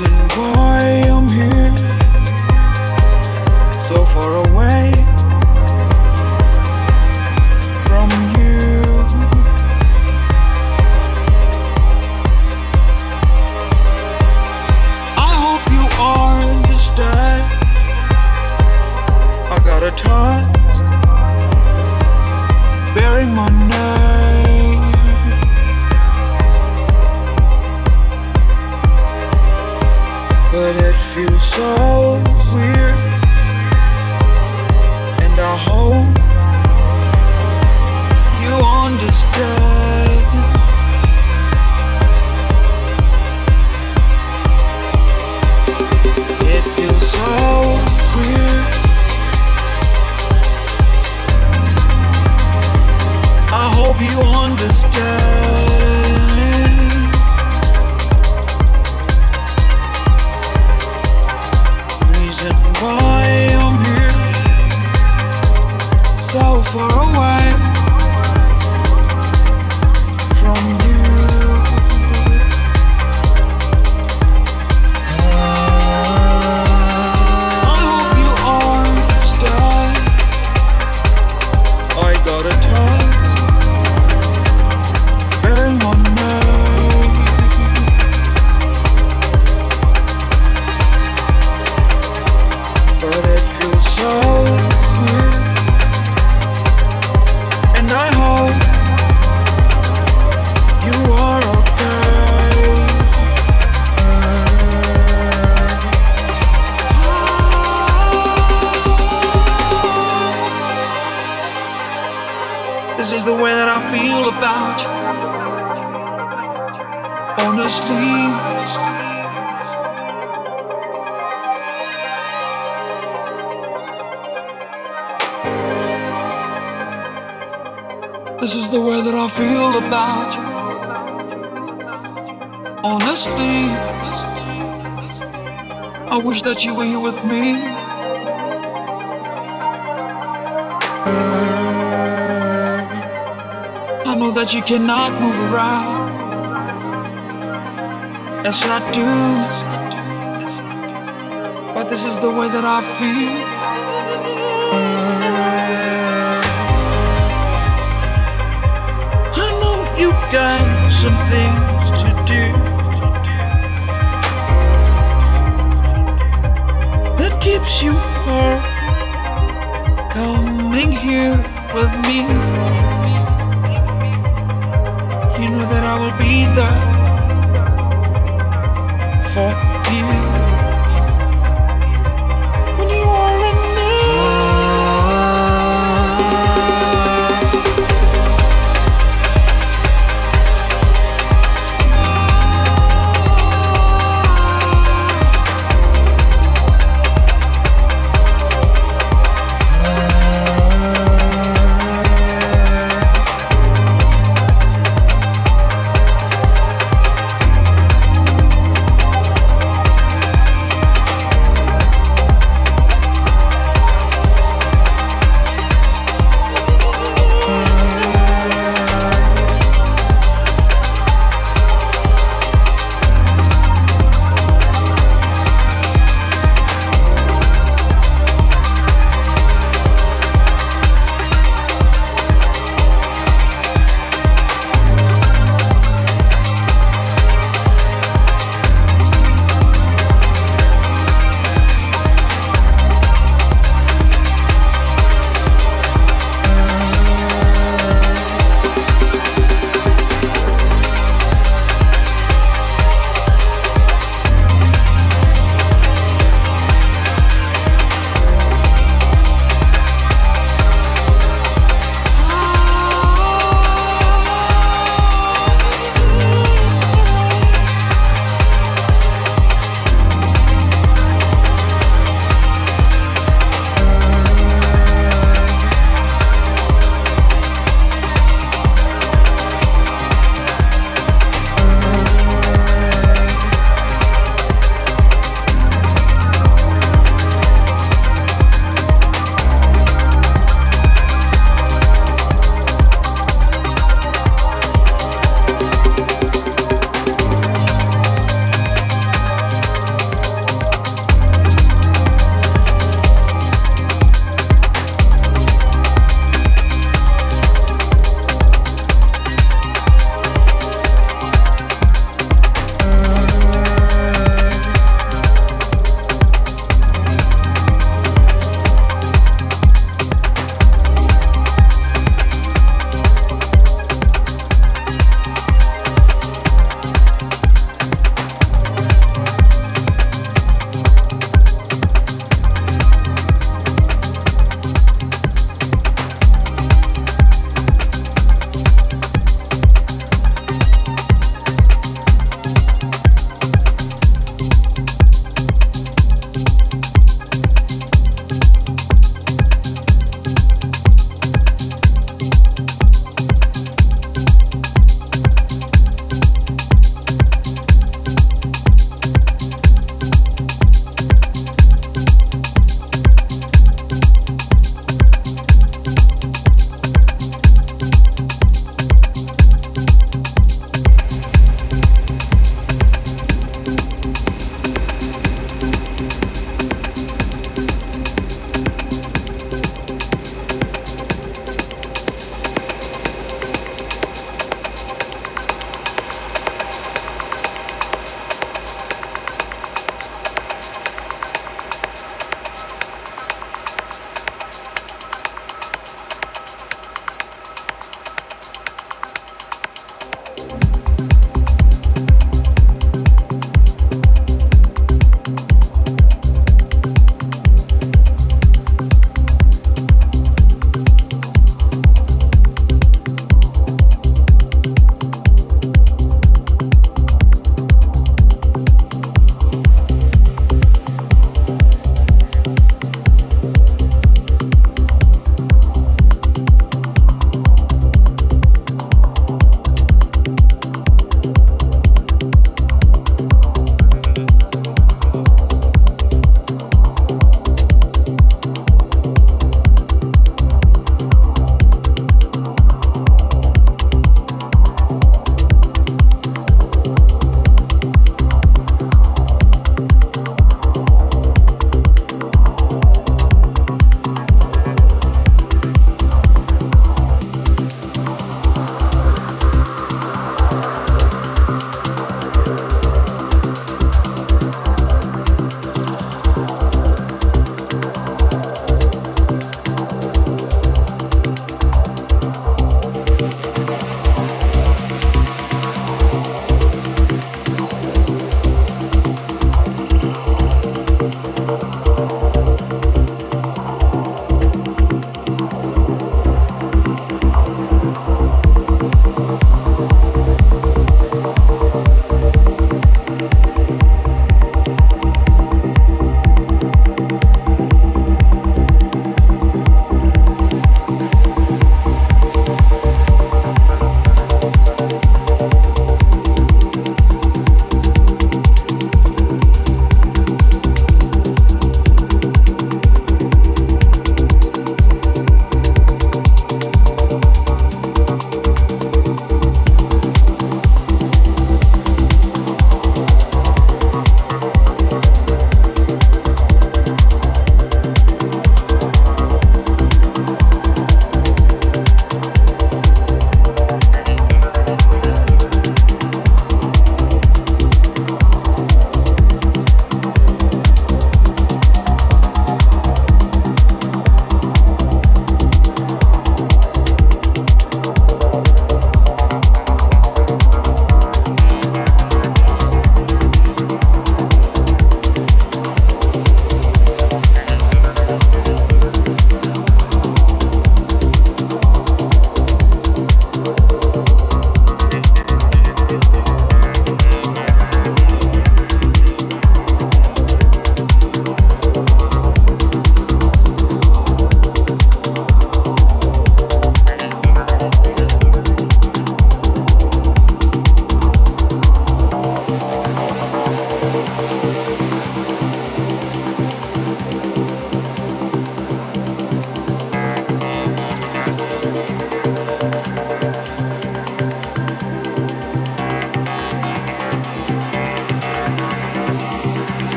reason why I'm here, so far away from you. I hope you understand. I got a time. so This is the way that I feel about you. Honestly. This is the way that I feel about you. Honestly, I wish that you were here with me. That you cannot move around. Yes, I do. But this is the way that I feel. I know you got some things to do that keeps you from coming here with me. You